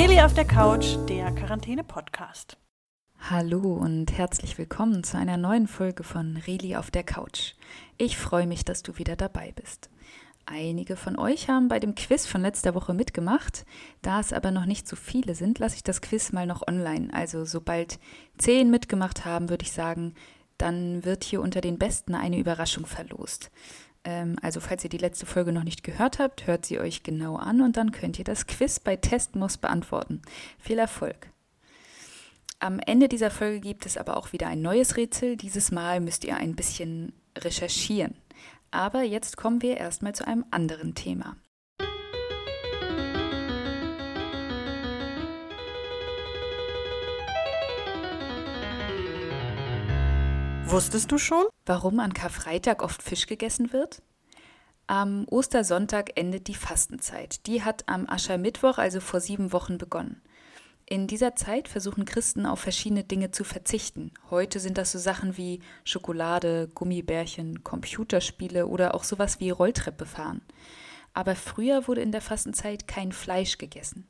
Reli auf der Couch, der Quarantäne-Podcast. Hallo und herzlich willkommen zu einer neuen Folge von Reli auf der Couch. Ich freue mich, dass du wieder dabei bist. Einige von euch haben bei dem Quiz von letzter Woche mitgemacht. Da es aber noch nicht so viele sind, lasse ich das Quiz mal noch online. Also sobald zehn mitgemacht haben, würde ich sagen, dann wird hier unter den Besten eine Überraschung verlost. Ähm, also falls ihr die letzte Folge noch nicht gehört habt, hört sie euch genau an und dann könnt ihr das Quiz bei Testmus beantworten. Viel Erfolg! Am Ende dieser Folge gibt es aber auch wieder ein neues Rätsel. Dieses Mal müsst ihr ein bisschen recherchieren. Aber jetzt kommen wir erstmal zu einem anderen Thema. Wusstest du schon? Warum an Karfreitag oft Fisch gegessen wird? Am Ostersonntag endet die Fastenzeit. Die hat am Aschermittwoch, also vor sieben Wochen, begonnen. In dieser Zeit versuchen Christen auf verschiedene Dinge zu verzichten. Heute sind das so Sachen wie Schokolade, Gummibärchen, Computerspiele oder auch sowas wie Rolltreppe fahren. Aber früher wurde in der Fastenzeit kein Fleisch gegessen.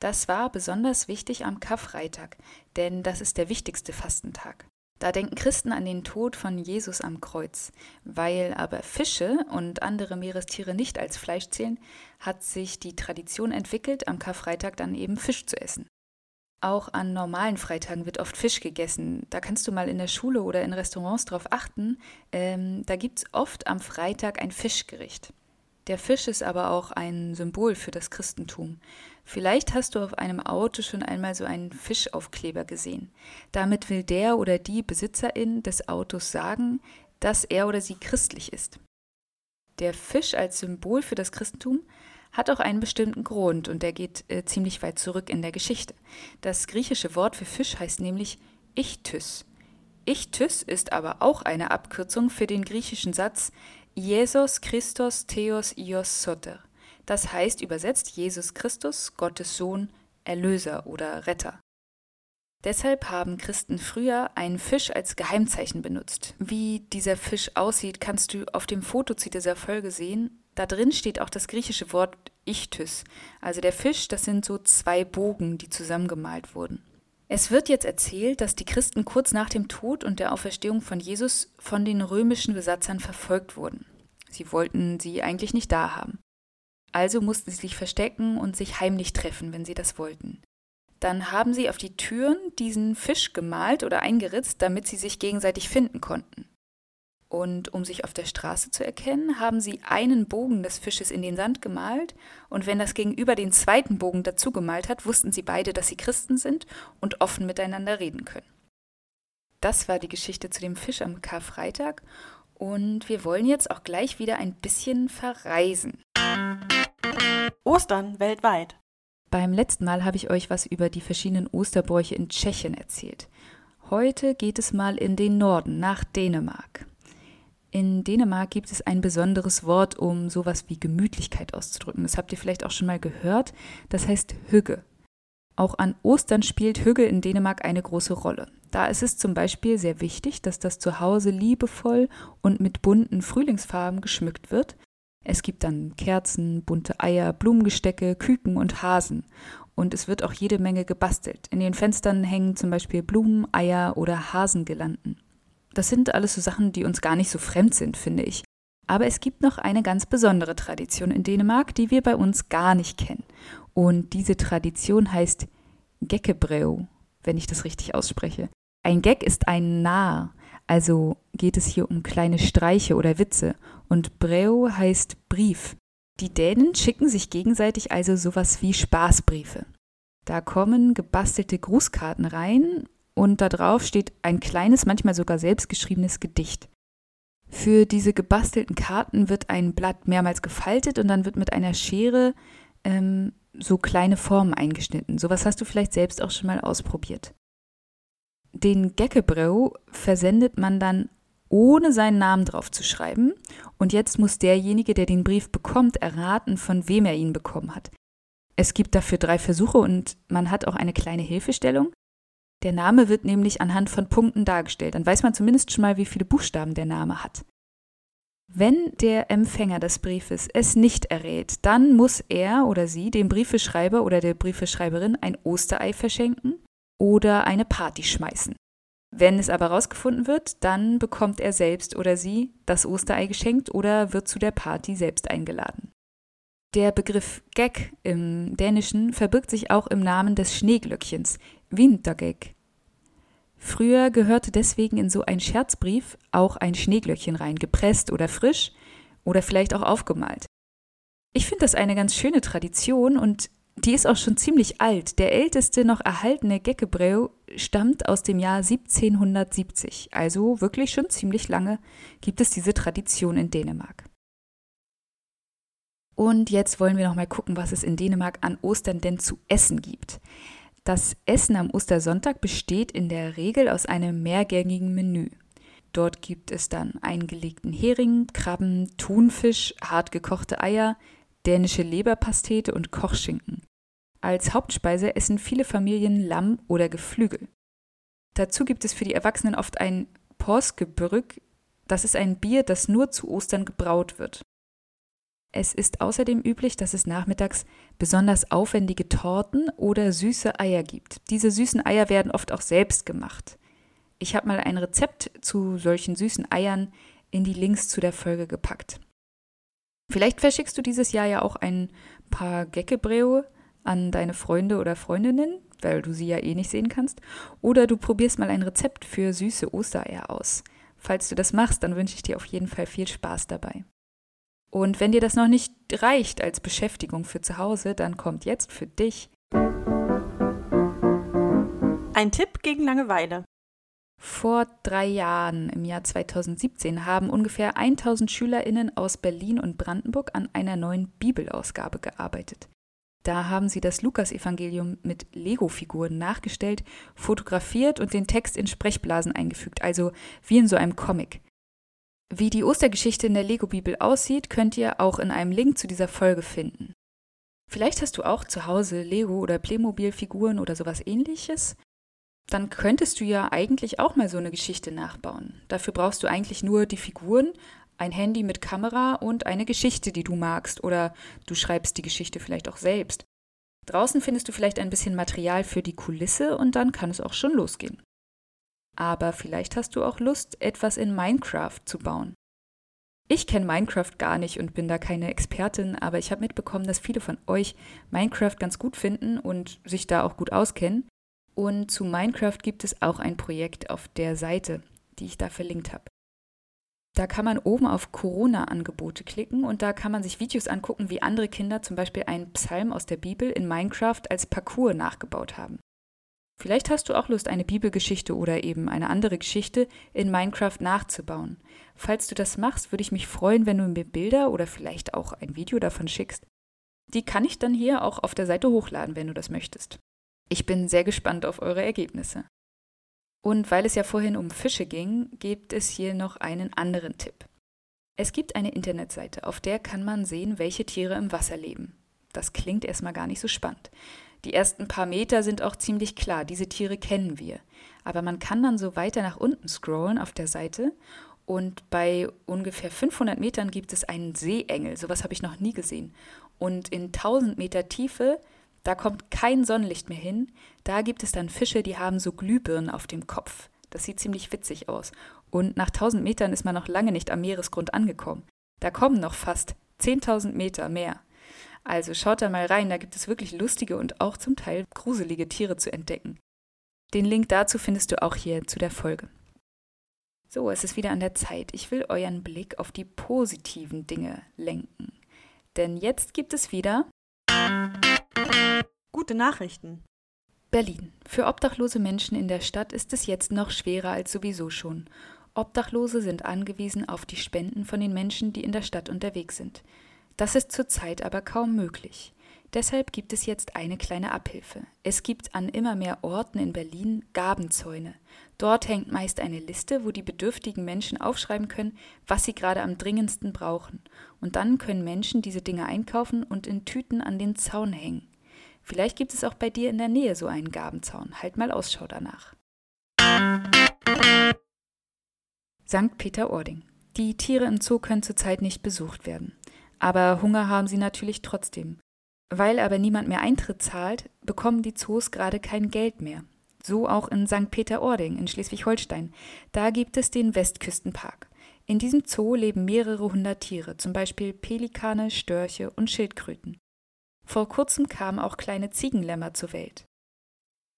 Das war besonders wichtig am Karfreitag, denn das ist der wichtigste Fastentag. Da denken Christen an den Tod von Jesus am Kreuz. Weil aber Fische und andere Meerestiere nicht als Fleisch zählen, hat sich die Tradition entwickelt, am Karfreitag dann eben Fisch zu essen. Auch an normalen Freitagen wird oft Fisch gegessen. Da kannst du mal in der Schule oder in Restaurants drauf achten. Ähm, da gibt es oft am Freitag ein Fischgericht. Der Fisch ist aber auch ein Symbol für das Christentum. Vielleicht hast du auf einem Auto schon einmal so einen Fischaufkleber gesehen. Damit will der oder die Besitzerin des Autos sagen, dass er oder sie christlich ist. Der Fisch als Symbol für das Christentum hat auch einen bestimmten Grund und der geht äh, ziemlich weit zurück in der Geschichte. Das griechische Wort für Fisch heißt nämlich Ichtys. Ichtys ist aber auch eine Abkürzung für den griechischen Satz Jesus Christos Theos Ios Soter. Das heißt übersetzt Jesus Christus, Gottes Sohn, Erlöser oder Retter. Deshalb haben Christen früher einen Fisch als Geheimzeichen benutzt. Wie dieser Fisch aussieht, kannst du auf dem Foto zu dieser Folge sehen. Da drin steht auch das griechische Wort Ichtys. Also der Fisch, das sind so zwei Bogen, die zusammengemalt wurden. Es wird jetzt erzählt, dass die Christen kurz nach dem Tod und der Auferstehung von Jesus von den römischen Besatzern verfolgt wurden. Sie wollten sie eigentlich nicht da haben. Also mussten sie sich verstecken und sich heimlich treffen, wenn sie das wollten. Dann haben sie auf die Türen diesen Fisch gemalt oder eingeritzt, damit sie sich gegenseitig finden konnten. Und um sich auf der Straße zu erkennen, haben sie einen Bogen des Fisches in den Sand gemalt, und wenn das Gegenüber den zweiten Bogen dazu gemalt hat, wussten sie beide, dass sie Christen sind und offen miteinander reden können. Das war die Geschichte zu dem Fisch am Karfreitag, und wir wollen jetzt auch gleich wieder ein bisschen verreisen. Ostern weltweit. Beim letzten Mal habe ich euch was über die verschiedenen Osterbräuche in Tschechien erzählt. Heute geht es mal in den Norden, nach Dänemark. In Dänemark gibt es ein besonderes Wort, um sowas wie Gemütlichkeit auszudrücken. Das habt ihr vielleicht auch schon mal gehört. Das heißt Hügge. Auch an Ostern spielt Hügge in Dänemark eine große Rolle. Da ist es zum Beispiel sehr wichtig, dass das Zuhause liebevoll und mit bunten Frühlingsfarben geschmückt wird, es gibt dann Kerzen, bunte Eier, Blumengestecke, Küken und Hasen. Und es wird auch jede Menge gebastelt. In den Fenstern hängen zum Beispiel Blumen, Eier oder Hasengirlanden. Das sind alles so Sachen, die uns gar nicht so fremd sind, finde ich. Aber es gibt noch eine ganz besondere Tradition in Dänemark, die wir bei uns gar nicht kennen. Und diese Tradition heißt Gekkebreu, wenn ich das richtig ausspreche. Ein Gag ist ein Narr, also geht es hier um kleine Streiche oder Witze. Und Breu heißt Brief. Die Dänen schicken sich gegenseitig also sowas wie Spaßbriefe. Da kommen gebastelte Grußkarten rein und da drauf steht ein kleines, manchmal sogar selbstgeschriebenes Gedicht. Für diese gebastelten Karten wird ein Blatt mehrmals gefaltet und dann wird mit einer Schere ähm, so kleine Formen eingeschnitten. Sowas hast du vielleicht selbst auch schon mal ausprobiert. Den Geckebreu versendet man dann ohne seinen Namen drauf zu schreiben. Und jetzt muss derjenige, der den Brief bekommt, erraten, von wem er ihn bekommen hat. Es gibt dafür drei Versuche und man hat auch eine kleine Hilfestellung. Der Name wird nämlich anhand von Punkten dargestellt. Dann weiß man zumindest schon mal, wie viele Buchstaben der Name hat. Wenn der Empfänger des Briefes es nicht errät, dann muss er oder sie dem Briefeschreiber oder der Briefeschreiberin ein Osterei verschenken oder eine Party schmeißen. Wenn es aber herausgefunden wird, dann bekommt er selbst oder sie das Osterei geschenkt oder wird zu der Party selbst eingeladen. Der Begriff Gag im Dänischen verbirgt sich auch im Namen des Schneeglöckchens, Wintergag. Früher gehörte deswegen in so ein Scherzbrief auch ein Schneeglöckchen rein, gepresst oder frisch oder vielleicht auch aufgemalt. Ich finde das eine ganz schöne Tradition und die ist auch schon ziemlich alt. Der älteste noch erhaltene Geckebreu stammt aus dem Jahr 1770. Also wirklich schon ziemlich lange gibt es diese Tradition in Dänemark. Und jetzt wollen wir noch mal gucken, was es in Dänemark an Ostern denn zu essen gibt. Das Essen am Ostersonntag besteht in der Regel aus einem mehrgängigen Menü. Dort gibt es dann eingelegten Hering, Krabben, Thunfisch, hart gekochte Eier, dänische Leberpastete und Kochschinken. Als Hauptspeise essen viele Familien Lamm oder Geflügel. Dazu gibt es für die Erwachsenen oft ein Påskebrygg. Das ist ein Bier, das nur zu Ostern gebraut wird. Es ist außerdem üblich, dass es nachmittags besonders aufwendige Torten oder süße Eier gibt. Diese süßen Eier werden oft auch selbst gemacht. Ich habe mal ein Rezept zu solchen süßen Eiern in die Links zu der Folge gepackt. Vielleicht verschickst du dieses Jahr ja auch ein paar Geckebreue an deine Freunde oder Freundinnen, weil du sie ja eh nicht sehen kannst. Oder du probierst mal ein Rezept für süße Ostereier aus. Falls du das machst, dann wünsche ich dir auf jeden Fall viel Spaß dabei. Und wenn dir das noch nicht reicht als Beschäftigung für zu Hause, dann kommt jetzt für dich ein Tipp gegen Langeweile. Vor drei Jahren, im Jahr 2017, haben ungefähr 1000 SchülerInnen aus Berlin und Brandenburg an einer neuen Bibelausgabe gearbeitet. Da haben sie das Lukasevangelium mit Lego-Figuren nachgestellt, fotografiert und den Text in Sprechblasen eingefügt, also wie in so einem Comic. Wie die Ostergeschichte in der Lego-Bibel aussieht, könnt ihr auch in einem Link zu dieser Folge finden. Vielleicht hast du auch zu Hause Lego- oder Playmobil-Figuren oder sowas ähnliches. Dann könntest du ja eigentlich auch mal so eine Geschichte nachbauen. Dafür brauchst du eigentlich nur die Figuren, ein Handy mit Kamera und eine Geschichte, die du magst. Oder du schreibst die Geschichte vielleicht auch selbst. Draußen findest du vielleicht ein bisschen Material für die Kulisse und dann kann es auch schon losgehen. Aber vielleicht hast du auch Lust, etwas in Minecraft zu bauen. Ich kenne Minecraft gar nicht und bin da keine Expertin, aber ich habe mitbekommen, dass viele von euch Minecraft ganz gut finden und sich da auch gut auskennen. Und zu Minecraft gibt es auch ein Projekt auf der Seite, die ich da verlinkt habe. Da kann man oben auf Corona-Angebote klicken und da kann man sich Videos angucken, wie andere Kinder zum Beispiel einen Psalm aus der Bibel in Minecraft als Parcours nachgebaut haben. Vielleicht hast du auch Lust, eine Bibelgeschichte oder eben eine andere Geschichte in Minecraft nachzubauen. Falls du das machst, würde ich mich freuen, wenn du mir Bilder oder vielleicht auch ein Video davon schickst. Die kann ich dann hier auch auf der Seite hochladen, wenn du das möchtest. Ich bin sehr gespannt auf eure Ergebnisse. Und weil es ja vorhin um Fische ging, gibt es hier noch einen anderen Tipp. Es gibt eine Internetseite, auf der kann man sehen, welche Tiere im Wasser leben. Das klingt erstmal gar nicht so spannend. Die ersten paar Meter sind auch ziemlich klar, diese Tiere kennen wir. Aber man kann dann so weiter nach unten scrollen auf der Seite und bei ungefähr 500 Metern gibt es einen Seeengel. Sowas habe ich noch nie gesehen. Und in 1000 Meter Tiefe, da kommt kein Sonnenlicht mehr hin. Da gibt es dann Fische, die haben so Glühbirnen auf dem Kopf. Das sieht ziemlich witzig aus. Und nach 1000 Metern ist man noch lange nicht am Meeresgrund angekommen. Da kommen noch fast 10.000 Meter mehr. Also schaut da mal rein, da gibt es wirklich lustige und auch zum Teil gruselige Tiere zu entdecken. Den Link dazu findest du auch hier zu der Folge. So, es ist wieder an der Zeit. Ich will euren Blick auf die positiven Dinge lenken. Denn jetzt gibt es wieder gute Nachrichten. Berlin. Für obdachlose Menschen in der Stadt ist es jetzt noch schwerer als sowieso schon. Obdachlose sind angewiesen auf die Spenden von den Menschen, die in der Stadt unterwegs sind. Das ist zurzeit aber kaum möglich. Deshalb gibt es jetzt eine kleine Abhilfe. Es gibt an immer mehr Orten in Berlin Gabenzäune. Dort hängt meist eine Liste, wo die bedürftigen Menschen aufschreiben können, was sie gerade am dringendsten brauchen. Und dann können Menschen diese Dinge einkaufen und in Tüten an den Zaun hängen. Vielleicht gibt es auch bei dir in der Nähe so einen Gabenzaun. Halt mal Ausschau danach. St. Peter-Ording. Die Tiere im Zoo können zurzeit nicht besucht werden. Aber Hunger haben sie natürlich trotzdem. Weil aber niemand mehr Eintritt zahlt, bekommen die Zoos gerade kein Geld mehr. So auch in St. Peter-Ording in Schleswig-Holstein. Da gibt es den Westküstenpark. In diesem Zoo leben mehrere hundert Tiere, zum Beispiel Pelikane, Störche und Schildkröten. Vor kurzem kamen auch kleine Ziegenlämmer zur Welt.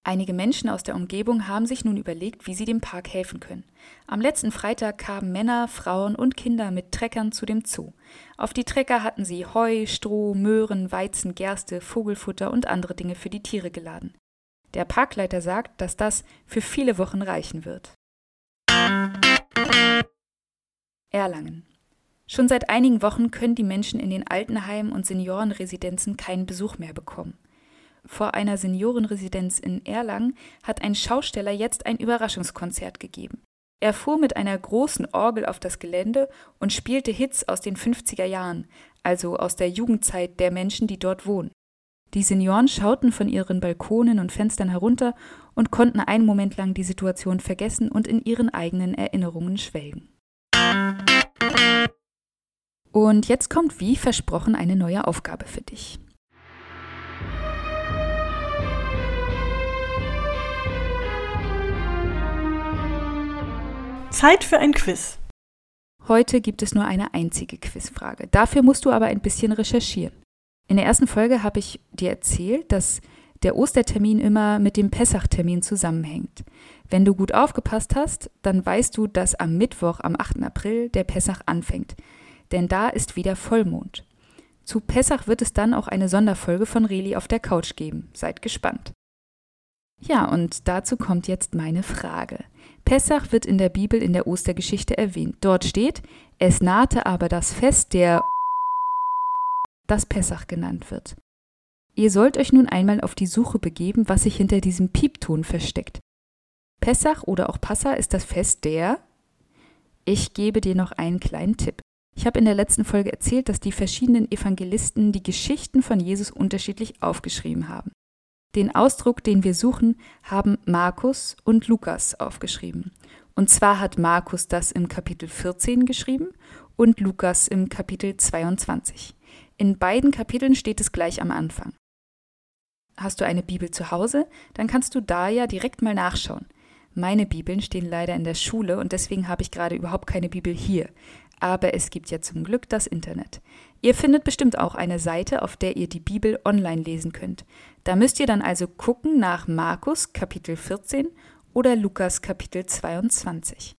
Einige Menschen aus der Umgebung haben sich nun überlegt, wie sie dem Park helfen können. Am letzten Freitag kamen Männer, Frauen und Kinder mit Treckern zu dem Zoo. Auf die Trecker hatten sie Heu, Stroh, Möhren, Weizen, Gerste, Vogelfutter und andere Dinge für die Tiere geladen. Der Parkleiter sagt, dass das für viele Wochen reichen wird. Erlangen. Schon seit einigen Wochen können die Menschen in den Altenheimen und Seniorenresidenzen keinen Besuch mehr bekommen. Vor einer Seniorenresidenz in Erlangen hat ein Schausteller jetzt ein Überraschungskonzert gegeben. Er fuhr mit einer großen Orgel auf das Gelände und spielte Hits aus den 50er Jahren, also aus der Jugendzeit der Menschen, die dort wohnen. Die Senioren schauten von ihren Balkonen und Fenstern herunter und konnten einen Moment lang die Situation vergessen und in ihren eigenen Erinnerungen schwelgen. Und jetzt kommt wie versprochen eine neue Aufgabe für dich. Zeit für ein Quiz. Heute gibt es nur eine einzige Quizfrage. Dafür musst du aber ein bisschen recherchieren. In der ersten Folge habe ich dir erzählt, dass der Ostertermin immer mit dem Pessachtermin zusammenhängt. Wenn du gut aufgepasst hast, dann weißt du, dass am Mittwoch, am 8. April, der Pessach anfängt. Denn da ist wieder Vollmond. Zu Pessach wird es dann auch eine Sonderfolge von Reli auf der Couch geben. Seid gespannt. Ja, und dazu kommt jetzt meine Frage. Pessach wird in der Bibel in der Ostergeschichte erwähnt. Dort steht, es nahte aber das Fest der das Pessach genannt wird. Ihr sollt euch nun einmal auf die Suche begeben, was sich hinter diesem Piepton versteckt. Pessach oder auch Passa ist das Fest der Ich gebe dir noch einen kleinen Tipp. Ich habe in der letzten Folge erzählt, dass die verschiedenen Evangelisten die Geschichten von Jesus unterschiedlich aufgeschrieben haben. Den Ausdruck, den wir suchen, haben Markus und Lukas aufgeschrieben. Und zwar hat Markus das im Kapitel 14 geschrieben und Lukas im Kapitel 22. In beiden Kapiteln steht es gleich am Anfang. Hast du eine Bibel zu Hause, dann kannst du da ja direkt mal nachschauen. Meine Bibeln stehen leider in der Schule und deswegen habe ich gerade überhaupt keine Bibel hier. Aber es gibt ja zum Glück das Internet. Ihr findet bestimmt auch eine Seite, auf der ihr die Bibel online lesen könnt. Da müsst ihr dann also gucken nach Markus Kapitel 14 oder Lukas Kapitel 22.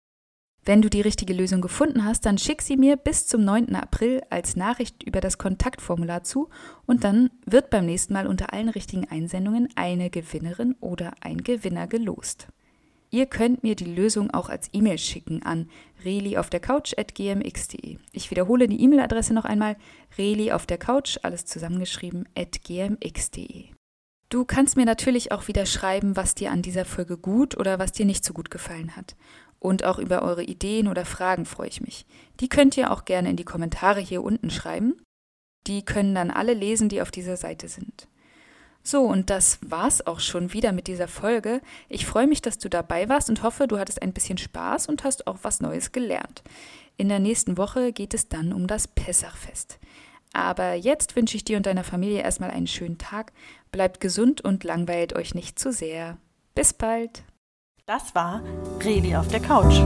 Wenn du die richtige Lösung gefunden hast, dann schick sie mir bis zum 9. April als Nachricht über das Kontaktformular zu und dann wird beim nächsten Mal unter allen richtigen Einsendungen eine Gewinnerin oder ein Gewinner gelost. Ihr könnt mir die Lösung auch als E-Mail schicken an reli auf der Couch at gmx.de. Ich wiederhole die E-Mail-Adresse noch einmal: reli auf der Couch, alles zusammengeschrieben, at gmx.de. Du kannst mir natürlich auch wieder schreiben, was dir an dieser Folge gut oder was dir nicht so gut gefallen hat. Und auch über eure Ideen oder Fragen freue ich mich. Die könnt ihr auch gerne in die Kommentare hier unten schreiben. Die können dann alle lesen, die auf dieser Seite sind. So, und das war's auch schon wieder mit dieser Folge. Ich freue mich, dass du dabei warst und hoffe, du hattest ein bisschen Spaß und hast auch was Neues gelernt. In der nächsten Woche geht es dann um das Pessachfest. Aber jetzt wünsche ich dir und deiner Familie erstmal einen schönen Tag. Bleibt gesund und langweilt euch nicht zu sehr. Bis bald. Das war Reli auf der Couch.